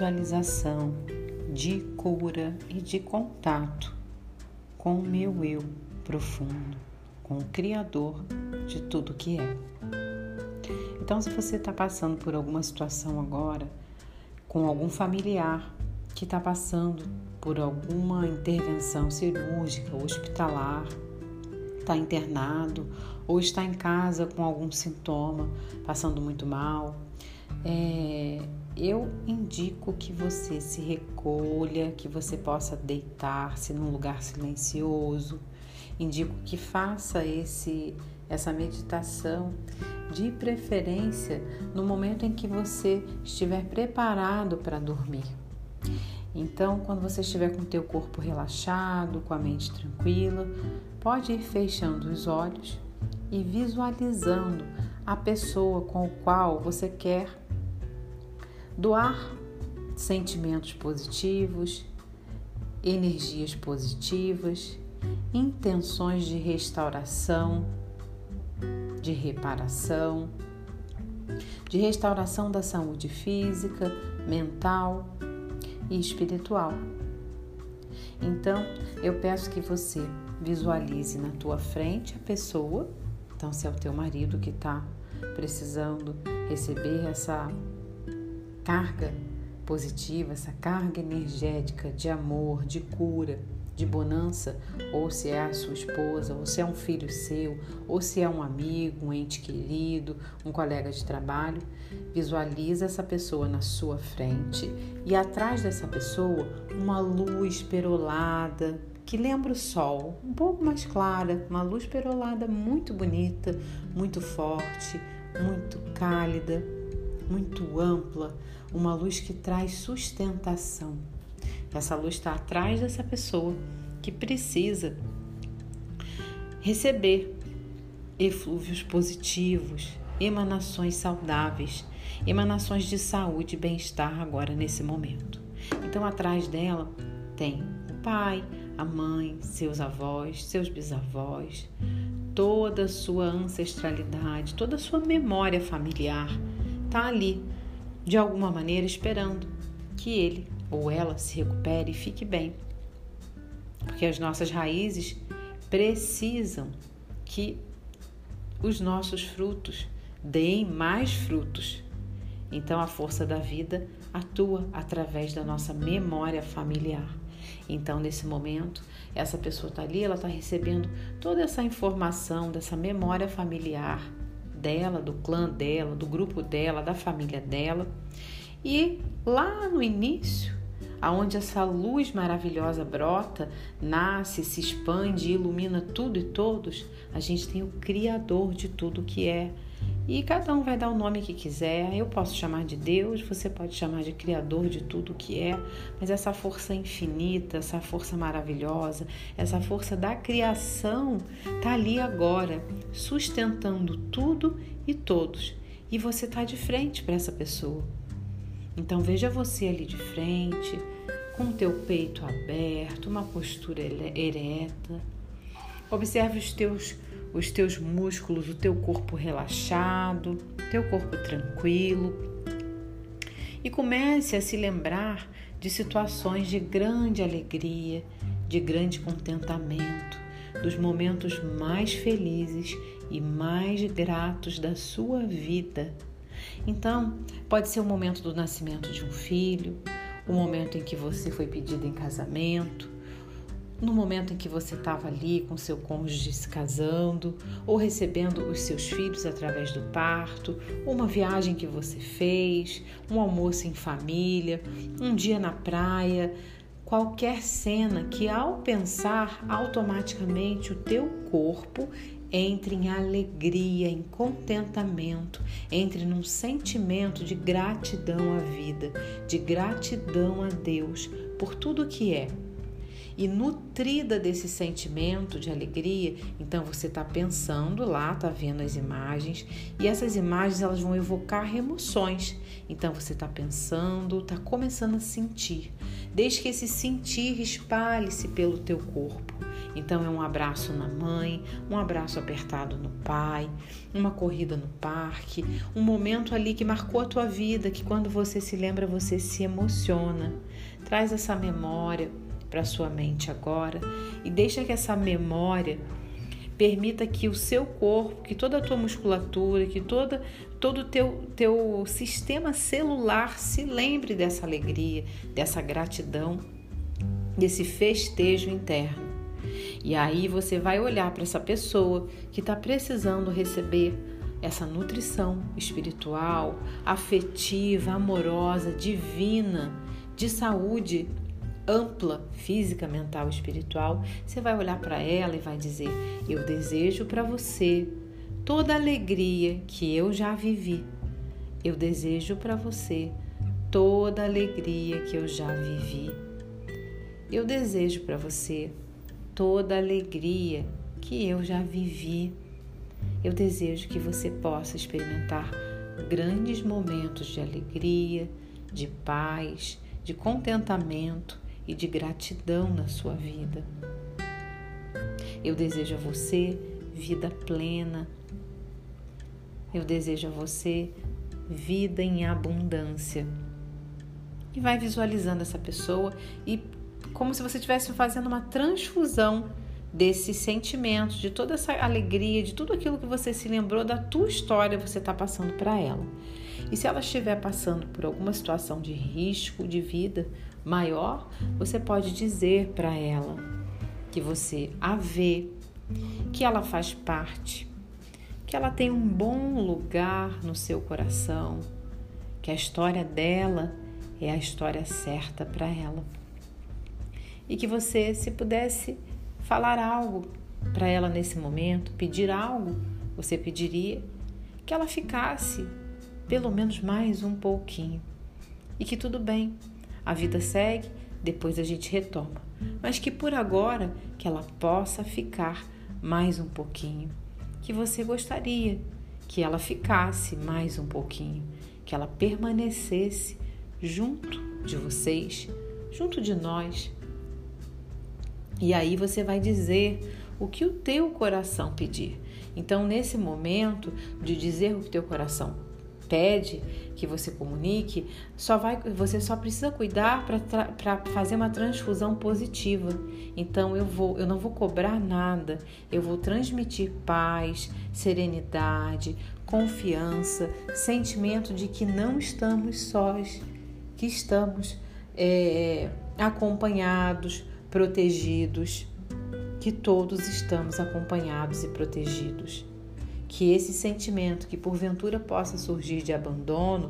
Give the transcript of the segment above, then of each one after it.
visualização de cura e de contato com o meu eu profundo, com o Criador de tudo que é. Então, se você está passando por alguma situação agora, com algum familiar que está passando por alguma intervenção cirúrgica, hospitalar, está internado ou está em casa com algum sintoma, passando muito mal, é, eu indico que você se recolha, que você possa deitar-se num lugar silencioso. Indico que faça esse essa meditação de preferência no momento em que você estiver preparado para dormir. Então, quando você estiver com o teu corpo relaxado, com a mente tranquila, pode ir fechando os olhos e visualizando a pessoa com o qual você quer doar sentimentos positivos, energias positivas, intenções de restauração, de reparação, de restauração da saúde física, mental e espiritual. Então, eu peço que você visualize na tua frente a pessoa, então se é o teu marido que está precisando receber essa carga positiva, essa carga energética de amor, de cura, de bonança, ou se é a sua esposa, ou se é um filho seu, ou se é um amigo, um ente querido, um colega de trabalho, visualiza essa pessoa na sua frente. E atrás dessa pessoa uma luz perolada que lembra o sol, um pouco mais clara, uma luz perolada muito bonita, muito forte, muito cálida, muito ampla, uma luz que traz sustentação. Essa luz está atrás dessa pessoa que precisa receber eflúvios positivos, emanações saudáveis, emanações de saúde e bem-estar agora nesse momento. Então, atrás dela tem o pai, a mãe, seus avós, seus bisavós, toda a sua ancestralidade, toda a sua memória familiar está ali, de alguma maneira, esperando que ele ou ela se recupere e fique bem. Porque as nossas raízes precisam que os nossos frutos deem mais frutos. Então a força da vida atua através da nossa memória familiar. Então, nesse momento, essa pessoa está ali, ela está recebendo toda essa informação dessa memória familiar dela, do clã dela, do grupo dela, da família dela. E lá no início, aonde essa luz maravilhosa brota, nasce, se expande, ilumina tudo e todos, a gente tem o criador de tudo que é. E cada um vai dar o nome que quiser. Eu posso chamar de Deus, você pode chamar de Criador de tudo que é, mas essa força infinita, essa força maravilhosa, essa força da criação está ali agora, sustentando tudo e todos. E você está de frente para essa pessoa. Então veja você ali de frente, com o teu peito aberto, uma postura ereta. Observe os teus os teus músculos, o teu corpo relaxado, teu corpo tranquilo. E comece a se lembrar de situações de grande alegria, de grande contentamento, dos momentos mais felizes e mais gratos da sua vida. Então, pode ser o momento do nascimento de um filho, o momento em que você foi pedido em casamento, no momento em que você estava ali com seu cônjuge se casando, ou recebendo os seus filhos através do parto, uma viagem que você fez, um almoço em família, um dia na praia, qualquer cena que ao pensar automaticamente o teu corpo entre em alegria, em contentamento, entre num sentimento de gratidão à vida, de gratidão a Deus por tudo que é e nutrida desse sentimento de alegria, então você está pensando lá, está vendo as imagens e essas imagens elas vão evocar emoções. Então você está pensando, está começando a sentir. Desde que esse sentir espalhe-se pelo teu corpo Então é um abraço na mãe, um abraço apertado no pai, uma corrida no parque, um momento ali que marcou a tua vida, que quando você se lembra você se emociona. Traz essa memória para sua mente agora e deixa que essa memória permita que o seu corpo, que toda a tua musculatura, que toda, todo o teu, teu sistema celular se lembre dessa alegria, dessa gratidão, desse festejo interno. E aí você vai olhar para essa pessoa que está precisando receber essa nutrição espiritual, afetiva, amorosa, divina, de saúde ampla, física, mental, espiritual, você vai olhar para ela e vai dizer: Eu desejo para você toda a alegria que eu já vivi. Eu desejo para você toda a alegria que eu já vivi. Eu desejo para você toda a alegria que eu já vivi. Eu desejo que você possa experimentar grandes momentos de alegria, de paz, de contentamento e de gratidão na sua vida. Eu desejo a você vida plena. Eu desejo a você vida em abundância. E vai visualizando essa pessoa e como se você estivesse fazendo uma transfusão desses sentimentos, de toda essa alegria, de tudo aquilo que você se lembrou da tua história, você está passando para ela. E se ela estiver passando por alguma situação de risco de vida, maior, você pode dizer para ela que você a vê, que ela faz parte, que ela tem um bom lugar no seu coração, que a história dela é a história certa para ela. E que você, se pudesse falar algo para ela nesse momento, pedir algo, você pediria que ela ficasse pelo menos mais um pouquinho. E que tudo bem, a vida segue, depois a gente retoma. Mas que por agora que ela possa ficar mais um pouquinho. Que você gostaria que ela ficasse mais um pouquinho, que ela permanecesse junto de vocês, junto de nós. E aí você vai dizer o que o teu coração pedir. Então, nesse momento de dizer o que teu coração pede que você comunique, só vai, você só precisa cuidar para fazer uma transfusão positiva. Então eu vou, eu não vou cobrar nada, eu vou transmitir paz, serenidade, confiança, sentimento de que não estamos sós, que estamos é, acompanhados, protegidos, que todos estamos acompanhados e protegidos que esse sentimento que porventura possa surgir de abandono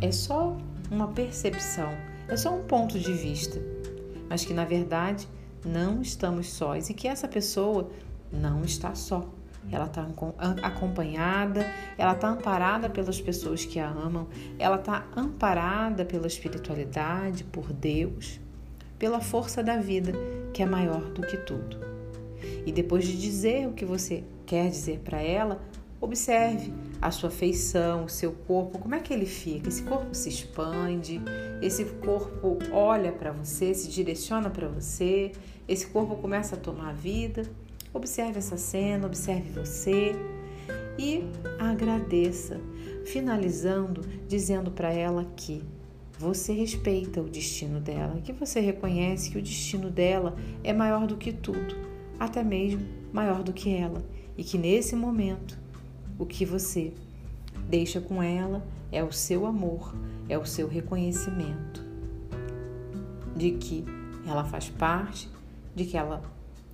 é só uma percepção, é só um ponto de vista, mas que na verdade não estamos sós e que essa pessoa não está só. Ela está acompanhada, ela está amparada pelas pessoas que a amam, ela está amparada pela espiritualidade, por Deus, pela força da vida que é maior do que tudo. E depois de dizer o que você quer dizer para ela, observe a sua feição, o seu corpo, como é que ele fica? Esse corpo se expande, esse corpo olha para você, se direciona para você, esse corpo começa a tomar vida. Observe essa cena, observe você e agradeça, finalizando dizendo para ela que você respeita o destino dela, que você reconhece que o destino dela é maior do que tudo, até mesmo maior do que ela e que nesse momento o que você deixa com ela é o seu amor, é o seu reconhecimento de que ela faz parte, de que ela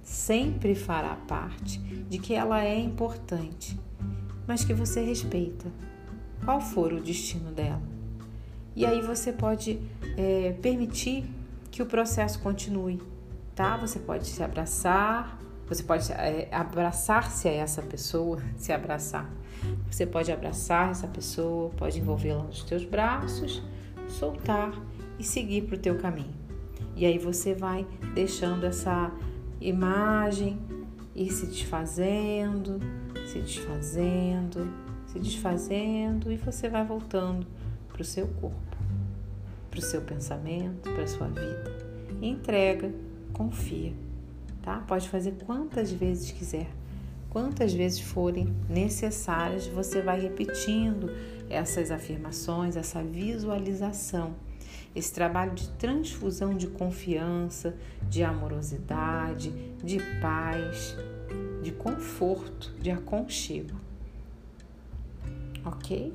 sempre fará parte, de que ela é importante, mas que você respeita, qual for o destino dela. E aí você pode é, permitir que o processo continue, tá? Você pode se abraçar, você pode é, abraçar-se a essa pessoa, se abraçar. Você pode abraçar essa pessoa, pode envolvê-la nos teus braços, soltar e seguir para o teu caminho. E aí você vai deixando essa imagem ir se desfazendo, se desfazendo, se desfazendo e você vai voltando para o seu corpo, para o seu pensamento, para a sua vida. E entrega, confia tá? Pode fazer quantas vezes quiser. Quantas vezes forem necessárias, você vai repetindo essas afirmações, essa visualização, esse trabalho de transfusão de confiança, de amorosidade, de paz, de conforto, de aconchego. Ok?